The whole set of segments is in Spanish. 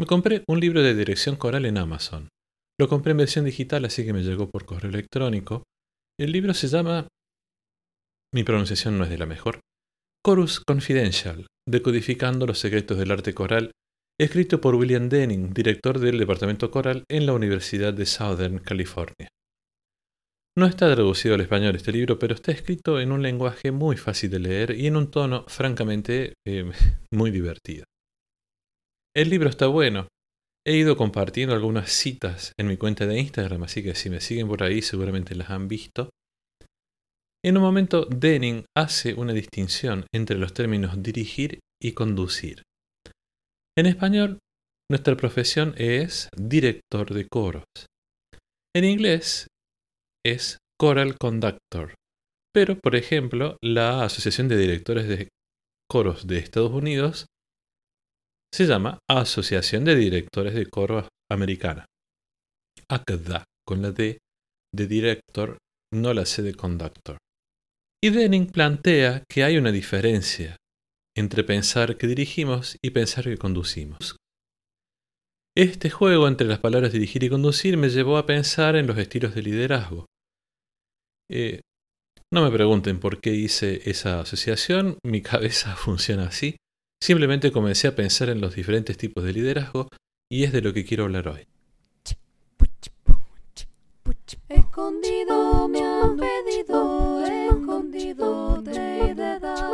Me compré un libro de dirección coral en Amazon. Lo compré en versión digital, así que me llegó por correo electrónico. El libro se llama... Mi pronunciación no es de la mejor. Chorus Confidential, decodificando los secretos del arte coral, escrito por William Denning, director del Departamento Coral en la Universidad de Southern California. No está traducido al español este libro, pero está escrito en un lenguaje muy fácil de leer y en un tono francamente eh, muy divertido. El libro está bueno, He ido compartiendo algunas citas en mi cuenta de Instagram, así que si me siguen por ahí seguramente las han visto. En un momento, Denning hace una distinción entre los términos dirigir y conducir. En español, nuestra profesión es director de coros. En inglés es choral conductor. Pero, por ejemplo, la Asociación de Directores de Coros de Estados Unidos se llama Asociación de Directores de Coro Americana. ACDA, con la D de director, no la C de conductor. Y Denning plantea que hay una diferencia entre pensar que dirigimos y pensar que conducimos. Este juego entre las palabras dirigir y conducir me llevó a pensar en los estilos de liderazgo. Eh, no me pregunten por qué hice esa asociación, mi cabeza funciona así. Simplemente comencé a pensar en los diferentes tipos de liderazgo y es de lo que quiero hablar hoy.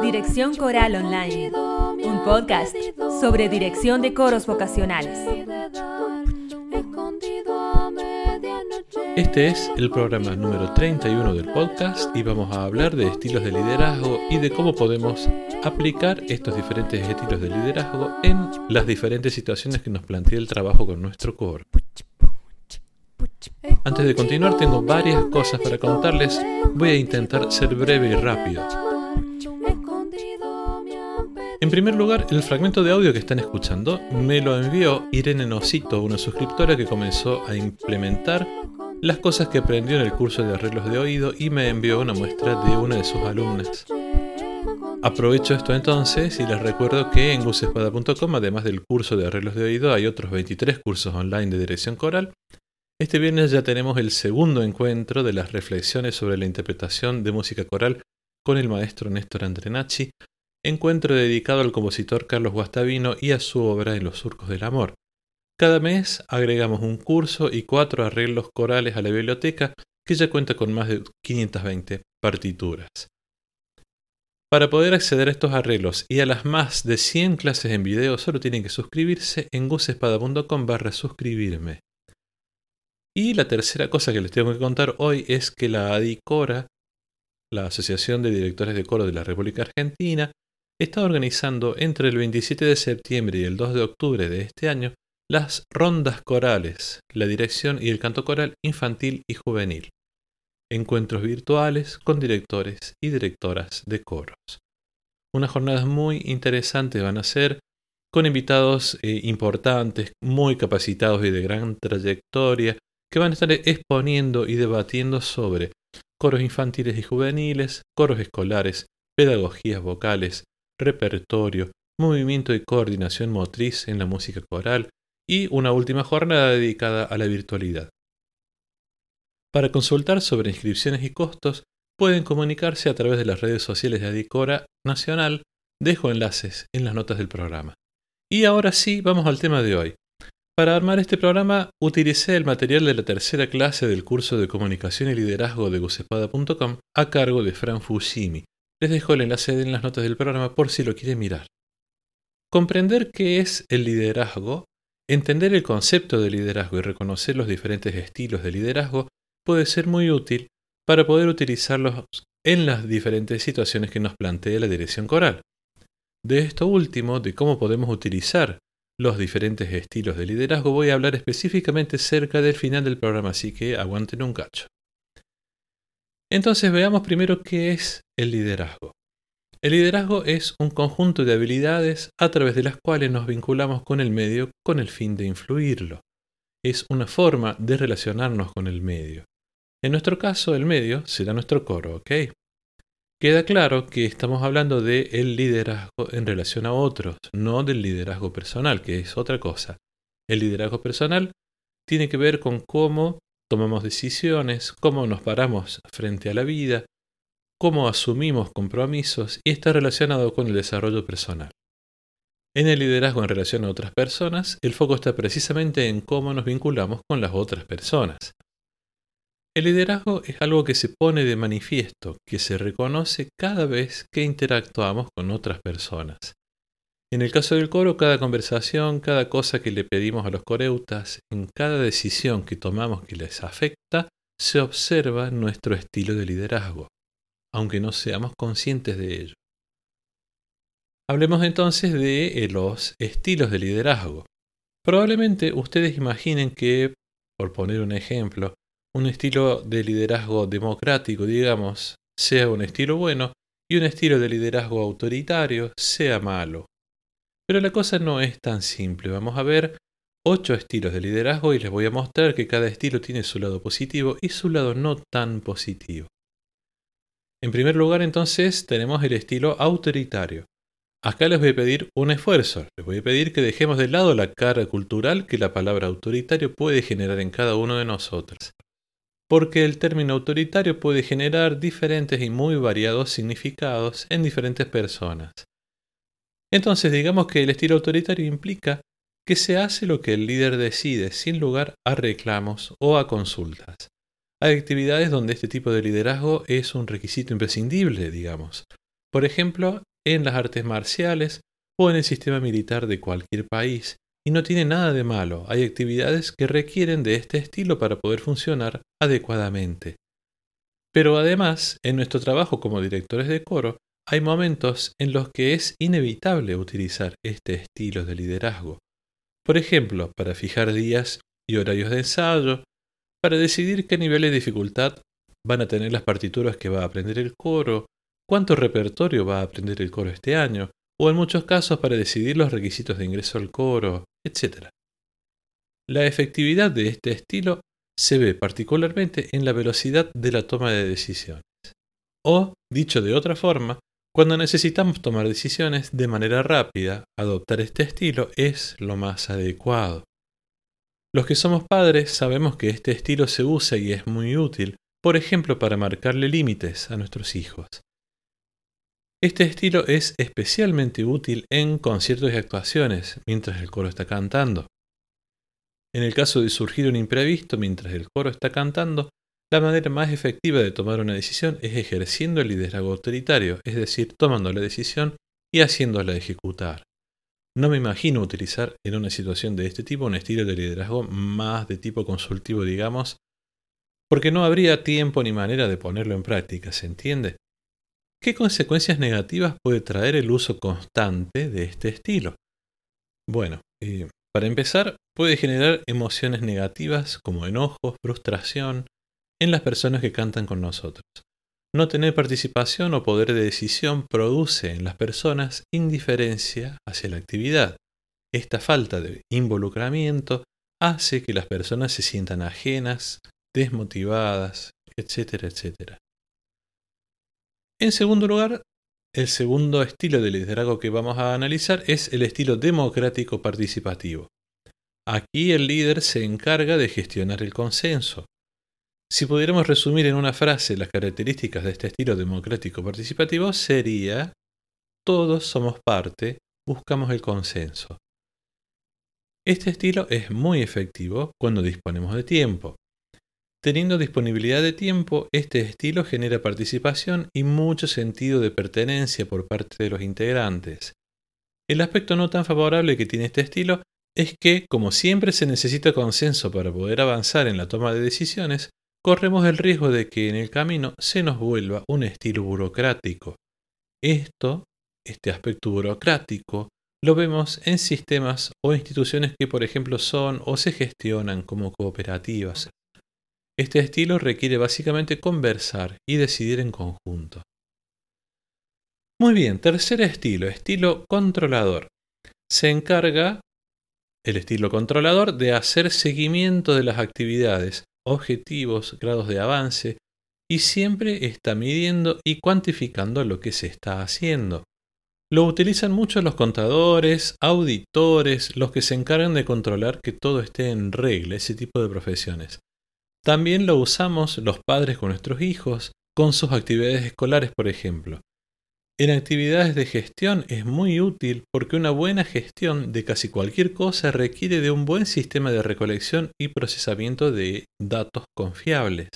Dirección Coral Online, un podcast sobre dirección de coros vocacionales. Este es el programa número 31 del podcast y vamos a hablar de estilos de liderazgo y de cómo podemos aplicar estos diferentes estilos de liderazgo en las diferentes situaciones que nos plantea el trabajo con nuestro core. Antes de continuar tengo varias cosas para contarles, voy a intentar ser breve y rápido. En primer lugar, el fragmento de audio que están escuchando me lo envió Irene Nosito, una suscriptora que comenzó a implementar las cosas que aprendió en el curso de arreglos de oído y me envió una muestra de una de sus alumnas. Aprovecho esto entonces y les recuerdo que en gusespada.com, además del curso de arreglos de oído, hay otros 23 cursos online de dirección coral. Este viernes ya tenemos el segundo encuentro de las reflexiones sobre la interpretación de música coral con el maestro Néstor Andrenacci, encuentro dedicado al compositor Carlos Guastavino y a su obra En los surcos del amor. Cada mes agregamos un curso y cuatro arreglos corales a la biblioteca que ya cuenta con más de 520 partituras. Para poder acceder a estos arreglos y a las más de 100 clases en video solo tienen que suscribirse en gusespada.com barra suscribirme. Y la tercera cosa que les tengo que contar hoy es que la ADICORA, la Asociación de Directores de Coro de la República Argentina, está organizando entre el 27 de septiembre y el 2 de octubre de este año las rondas corales, la dirección y el canto coral infantil y juvenil. Encuentros virtuales con directores y directoras de coros. Unas jornadas muy interesantes van a ser con invitados eh, importantes, muy capacitados y de gran trayectoria, que van a estar exponiendo y debatiendo sobre coros infantiles y juveniles, coros escolares, pedagogías vocales, repertorio, movimiento y coordinación motriz en la música coral, y una última jornada dedicada a la virtualidad. Para consultar sobre inscripciones y costos, pueden comunicarse a través de las redes sociales de Adicora Nacional. Dejo enlaces en las notas del programa. Y ahora sí, vamos al tema de hoy. Para armar este programa utilicé el material de la tercera clase del curso de comunicación y liderazgo de gusespada.com a cargo de Fran Fushimi. Les dejo el enlace en las notas del programa por si lo quieren mirar. Comprender qué es el liderazgo Entender el concepto de liderazgo y reconocer los diferentes estilos de liderazgo puede ser muy útil para poder utilizarlos en las diferentes situaciones que nos plantea la dirección coral. De esto último, de cómo podemos utilizar los diferentes estilos de liderazgo, voy a hablar específicamente cerca del final del programa, así que aguanten un cacho. Entonces veamos primero qué es el liderazgo. El liderazgo es un conjunto de habilidades a través de las cuales nos vinculamos con el medio con el fin de influirlo. Es una forma de relacionarnos con el medio. En nuestro caso, el medio será nuestro coro, ¿ok? Queda claro que estamos hablando de el liderazgo en relación a otros, no del liderazgo personal, que es otra cosa. El liderazgo personal tiene que ver con cómo tomamos decisiones, cómo nos paramos frente a la vida, cómo asumimos compromisos y está relacionado con el desarrollo personal. En el liderazgo en relación a otras personas, el foco está precisamente en cómo nos vinculamos con las otras personas. El liderazgo es algo que se pone de manifiesto, que se reconoce cada vez que interactuamos con otras personas. En el caso del coro, cada conversación, cada cosa que le pedimos a los coreutas, en cada decisión que tomamos que les afecta, se observa nuestro estilo de liderazgo, aunque no seamos conscientes de ello. Hablemos entonces de eh, los estilos de liderazgo. Probablemente ustedes imaginen que, por poner un ejemplo, un estilo de liderazgo democrático, digamos, sea un estilo bueno y un estilo de liderazgo autoritario sea malo. Pero la cosa no es tan simple. Vamos a ver ocho estilos de liderazgo y les voy a mostrar que cada estilo tiene su lado positivo y su lado no tan positivo. En primer lugar, entonces, tenemos el estilo autoritario. Acá les voy a pedir un esfuerzo. Les voy a pedir que dejemos de lado la cara cultural que la palabra autoritario puede generar en cada uno de nosotros porque el término autoritario puede generar diferentes y muy variados significados en diferentes personas. Entonces digamos que el estilo autoritario implica que se hace lo que el líder decide sin lugar a reclamos o a consultas. Hay actividades donde este tipo de liderazgo es un requisito imprescindible, digamos. Por ejemplo, en las artes marciales o en el sistema militar de cualquier país, y no tiene nada de malo. Hay actividades que requieren de este estilo para poder funcionar adecuadamente. Pero además, en nuestro trabajo como directores de coro, hay momentos en los que es inevitable utilizar este estilo de liderazgo. Por ejemplo, para fijar días y horarios de ensayo, para decidir qué nivel de dificultad van a tener las partituras que va a aprender el coro, cuánto repertorio va a aprender el coro este año, o en muchos casos para decidir los requisitos de ingreso al coro, etc. La efectividad de este estilo se ve particularmente en la velocidad de la toma de decisiones. O, dicho de otra forma, cuando necesitamos tomar decisiones de manera rápida, adoptar este estilo es lo más adecuado. Los que somos padres sabemos que este estilo se usa y es muy útil, por ejemplo, para marcarle límites a nuestros hijos. Este estilo es especialmente útil en conciertos y actuaciones mientras el coro está cantando. En el caso de surgir un imprevisto mientras el coro está cantando, la manera más efectiva de tomar una decisión es ejerciendo el liderazgo autoritario, es decir, tomando la decisión y haciéndola ejecutar. No me imagino utilizar en una situación de este tipo un estilo de liderazgo más de tipo consultivo, digamos, porque no habría tiempo ni manera de ponerlo en práctica, ¿se entiende? ¿Qué consecuencias negativas puede traer el uso constante de este estilo? Bueno, eh, para empezar, puede generar emociones negativas como enojo, frustración en las personas que cantan con nosotros. No tener participación o poder de decisión produce en las personas indiferencia hacia la actividad. Esta falta de involucramiento hace que las personas se sientan ajenas, desmotivadas, etcétera, etcétera. En segundo lugar, el segundo estilo de liderazgo que vamos a analizar es el estilo democrático participativo. Aquí el líder se encarga de gestionar el consenso. Si pudiéramos resumir en una frase las características de este estilo democrático participativo, sería todos somos parte, buscamos el consenso. Este estilo es muy efectivo cuando disponemos de tiempo. Teniendo disponibilidad de tiempo, este estilo genera participación y mucho sentido de pertenencia por parte de los integrantes. El aspecto no tan favorable que tiene este estilo es que, como siempre se necesita consenso para poder avanzar en la toma de decisiones, corremos el riesgo de que en el camino se nos vuelva un estilo burocrático. Esto, este aspecto burocrático, lo vemos en sistemas o instituciones que, por ejemplo, son o se gestionan como cooperativas. Este estilo requiere básicamente conversar y decidir en conjunto. Muy bien, tercer estilo, estilo controlador. Se encarga el estilo controlador de hacer seguimiento de las actividades, objetivos, grados de avance y siempre está midiendo y cuantificando lo que se está haciendo. Lo utilizan mucho los contadores, auditores, los que se encargan de controlar que todo esté en regla, ese tipo de profesiones. También lo usamos los padres con nuestros hijos, con sus actividades escolares, por ejemplo. En actividades de gestión es muy útil porque una buena gestión de casi cualquier cosa requiere de un buen sistema de recolección y procesamiento de datos confiables.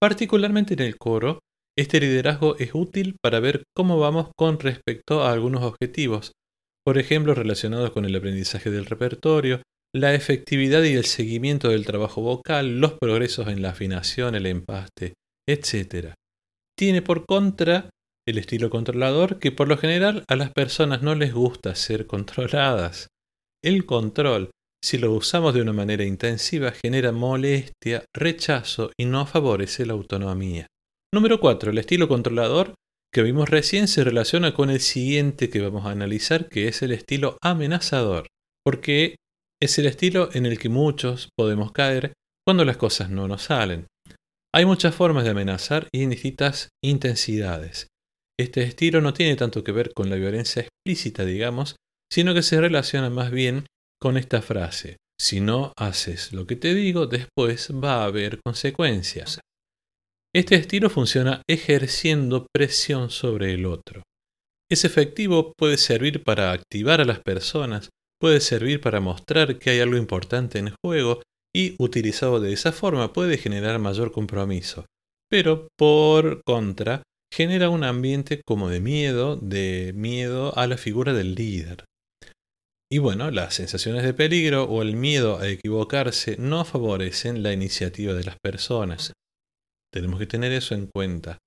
Particularmente en el coro, este liderazgo es útil para ver cómo vamos con respecto a algunos objetivos, por ejemplo relacionados con el aprendizaje del repertorio, la efectividad y el seguimiento del trabajo vocal, los progresos en la afinación, el empaste, etc. Tiene por contra el estilo controlador que por lo general a las personas no les gusta ser controladas. El control, si lo usamos de una manera intensiva, genera molestia, rechazo y no favorece la autonomía. Número 4. El estilo controlador que vimos recién se relaciona con el siguiente que vamos a analizar, que es el estilo amenazador, porque es el estilo en el que muchos podemos caer cuando las cosas no nos salen. Hay muchas formas de amenazar y en distintas intensidades. Este estilo no tiene tanto que ver con la violencia explícita, digamos, sino que se relaciona más bien con esta frase. Si no haces lo que te digo, después va a haber consecuencias. Este estilo funciona ejerciendo presión sobre el otro. Es efectivo, puede servir para activar a las personas, puede servir para mostrar que hay algo importante en juego y utilizado de esa forma puede generar mayor compromiso. Pero por contra, genera un ambiente como de miedo, de miedo a la figura del líder. Y bueno, las sensaciones de peligro o el miedo a equivocarse no favorecen la iniciativa de las personas. Tenemos que tener eso en cuenta.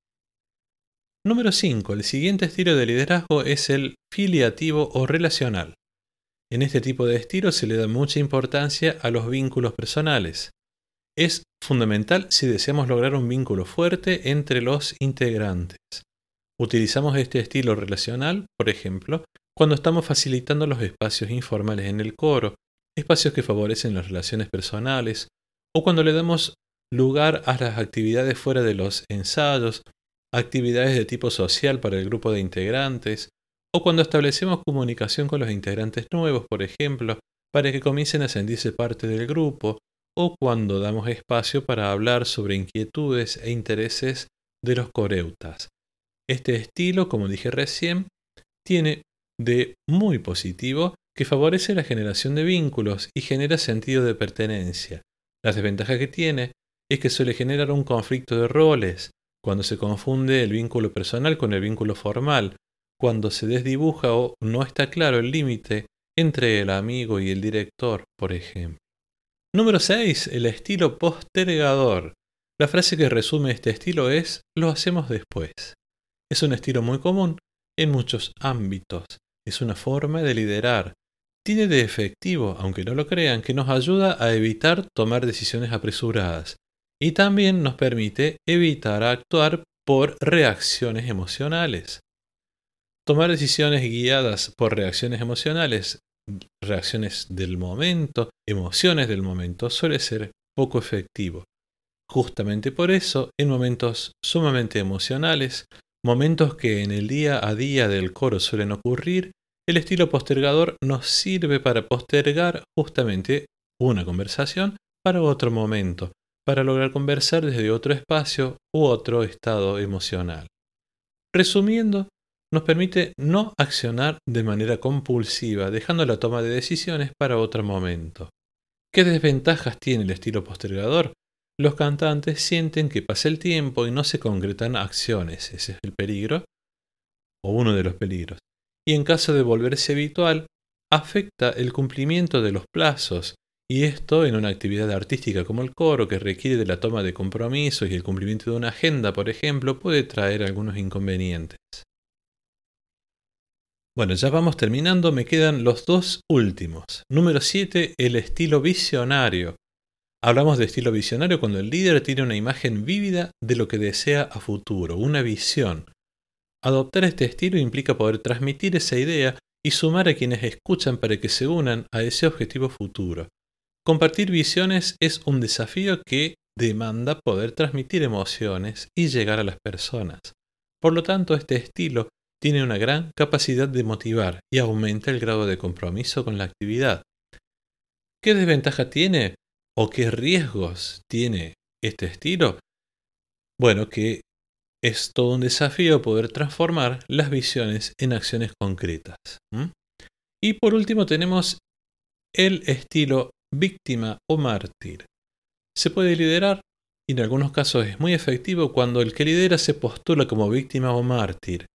Número 5. El siguiente estilo de liderazgo es el filiativo o relacional. En este tipo de estilo se le da mucha importancia a los vínculos personales. Es fundamental si deseamos lograr un vínculo fuerte entre los integrantes. Utilizamos este estilo relacional, por ejemplo, cuando estamos facilitando los espacios informales en el coro, espacios que favorecen las relaciones personales, o cuando le damos lugar a las actividades fuera de los ensayos, actividades de tipo social para el grupo de integrantes, o cuando establecemos comunicación con los integrantes nuevos, por ejemplo, para que comiencen a sentirse parte del grupo, o cuando damos espacio para hablar sobre inquietudes e intereses de los coreutas. Este estilo, como dije recién, tiene de muy positivo que favorece la generación de vínculos y genera sentido de pertenencia. Las desventajas que tiene es que suele generar un conflicto de roles, cuando se confunde el vínculo personal con el vínculo formal, cuando se desdibuja o no está claro el límite entre el amigo y el director, por ejemplo. Número 6. El estilo postergador. La frase que resume este estilo es lo hacemos después. Es un estilo muy común en muchos ámbitos. Es una forma de liderar. Tiene de efectivo, aunque no lo crean, que nos ayuda a evitar tomar decisiones apresuradas, y también nos permite evitar actuar por reacciones emocionales. Tomar decisiones guiadas por reacciones emocionales, reacciones del momento, emociones del momento, suele ser poco efectivo. Justamente por eso, en momentos sumamente emocionales, momentos que en el día a día del coro suelen ocurrir, el estilo postergador nos sirve para postergar justamente una conversación para otro momento, para lograr conversar desde otro espacio u otro estado emocional. Resumiendo, nos permite no accionar de manera compulsiva, dejando la toma de decisiones para otro momento. ¿Qué desventajas tiene el estilo postergador? Los cantantes sienten que pasa el tiempo y no se concretan acciones, ese es el peligro, o uno de los peligros. Y en caso de volverse habitual, afecta el cumplimiento de los plazos y esto en una actividad artística como el coro, que requiere de la toma de compromisos y el cumplimiento de una agenda, por ejemplo, puede traer algunos inconvenientes. Bueno, ya vamos terminando, me quedan los dos últimos. Número 7, el estilo visionario. Hablamos de estilo visionario cuando el líder tiene una imagen vívida de lo que desea a futuro, una visión. Adoptar este estilo implica poder transmitir esa idea y sumar a quienes escuchan para que se unan a ese objetivo futuro. Compartir visiones es un desafío que demanda poder transmitir emociones y llegar a las personas. Por lo tanto, este estilo tiene una gran capacidad de motivar y aumenta el grado de compromiso con la actividad. ¿Qué desventaja tiene o qué riesgos tiene este estilo? Bueno, que es todo un desafío poder transformar las visiones en acciones concretas. Y por último tenemos el estilo víctima o mártir. Se puede liderar y en algunos casos es muy efectivo cuando el que lidera se postula como víctima o mártir.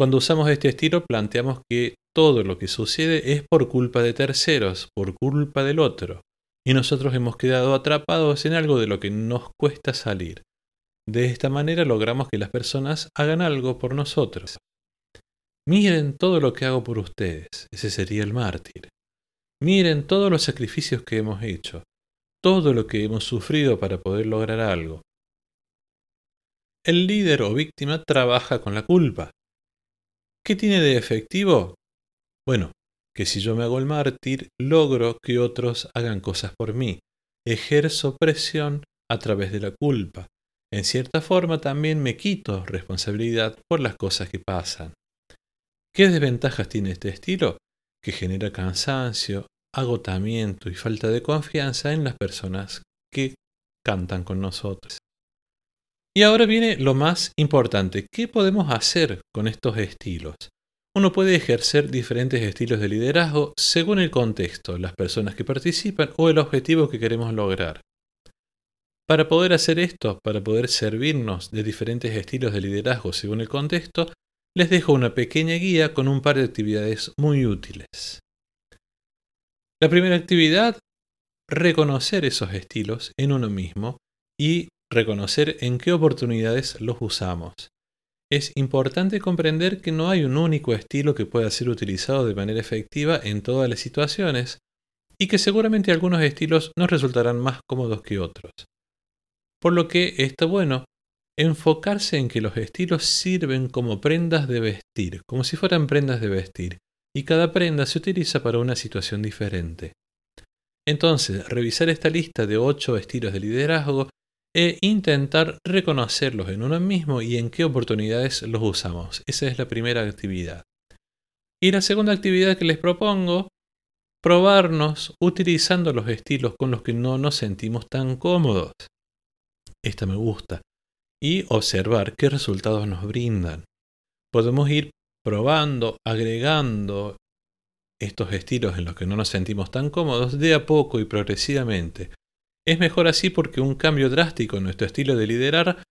Cuando usamos este estilo planteamos que todo lo que sucede es por culpa de terceros, por culpa del otro, y nosotros hemos quedado atrapados en algo de lo que nos cuesta salir. De esta manera logramos que las personas hagan algo por nosotros. Miren todo lo que hago por ustedes, ese sería el mártir. Miren todos los sacrificios que hemos hecho, todo lo que hemos sufrido para poder lograr algo. El líder o víctima trabaja con la culpa. ¿Qué tiene de efectivo? Bueno, que si yo me hago el mártir, logro que otros hagan cosas por mí. Ejerzo presión a través de la culpa. En cierta forma también me quito responsabilidad por las cosas que pasan. ¿Qué desventajas tiene este estilo? Que genera cansancio, agotamiento y falta de confianza en las personas que cantan con nosotros. Y ahora viene lo más importante, ¿qué podemos hacer con estos estilos? Uno puede ejercer diferentes estilos de liderazgo según el contexto, las personas que participan o el objetivo que queremos lograr. Para poder hacer esto, para poder servirnos de diferentes estilos de liderazgo según el contexto, les dejo una pequeña guía con un par de actividades muy útiles. La primera actividad, reconocer esos estilos en uno mismo y reconocer en qué oportunidades los usamos. Es importante comprender que no hay un único estilo que pueda ser utilizado de manera efectiva en todas las situaciones y que seguramente algunos estilos nos resultarán más cómodos que otros. Por lo que está bueno enfocarse en que los estilos sirven como prendas de vestir, como si fueran prendas de vestir, y cada prenda se utiliza para una situación diferente. Entonces, revisar esta lista de 8 estilos de liderazgo e intentar reconocerlos en uno mismo y en qué oportunidades los usamos. Esa es la primera actividad. Y la segunda actividad que les propongo, probarnos utilizando los estilos con los que no nos sentimos tan cómodos esta me gusta, y observar qué resultados nos brindan. Podemos ir probando, agregando estos estilos en los que no nos sentimos tan cómodos de a poco y progresivamente. Es mejor así porque un cambio drástico en nuestro estilo de liderar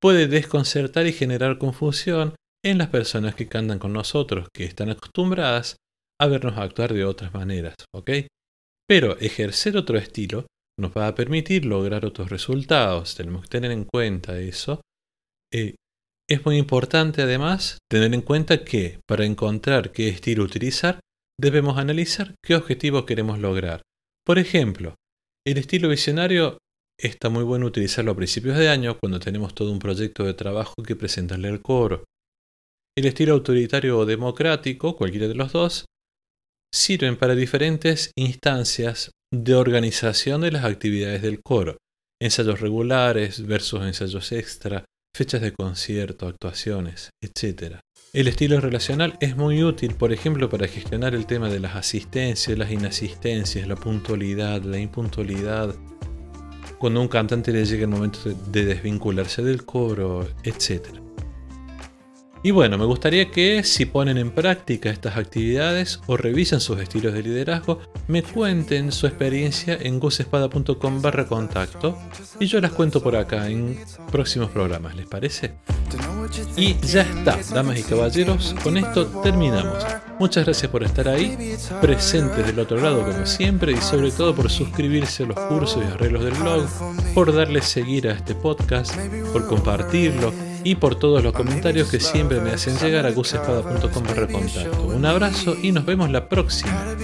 puede desconcertar y generar confusión en las personas que cantan con nosotros, que están acostumbradas a vernos actuar de otras maneras, ¿ok? Pero ejercer otro estilo nos va a permitir lograr otros resultados. Tenemos que tener en cuenta eso. Eh, es muy importante además tener en cuenta que para encontrar qué estilo utilizar, debemos analizar qué objetivo queremos lograr. Por ejemplo, el estilo visionario está muy bueno utilizarlo a principios de año cuando tenemos todo un proyecto de trabajo que presentarle al coro. El estilo autoritario o democrático, cualquiera de los dos, sirven para diferentes instancias de organización de las actividades del coro, ensayos regulares versus ensayos extra, fechas de concierto, actuaciones, etc. El estilo relacional es muy útil, por ejemplo, para gestionar el tema de las asistencias, las inasistencias, la puntualidad, la impuntualidad, cuando a un cantante le llega el momento de desvincularse del coro, etc. Y bueno, me gustaría que si ponen en práctica estas actividades o revisan sus estilos de liderazgo, me cuenten su experiencia en gusespada.com barra contacto y yo las cuento por acá en próximos programas, ¿les parece? Y ya está, damas y caballeros, con esto terminamos. Muchas gracias por estar ahí, presentes del otro lado como siempre y sobre todo por suscribirse a los cursos y arreglos del blog, por darle seguir a este podcast, por compartirlo y por todos los comentarios que siempre me hacen llegar a gusespada.com contacto. Un abrazo y nos vemos la próxima.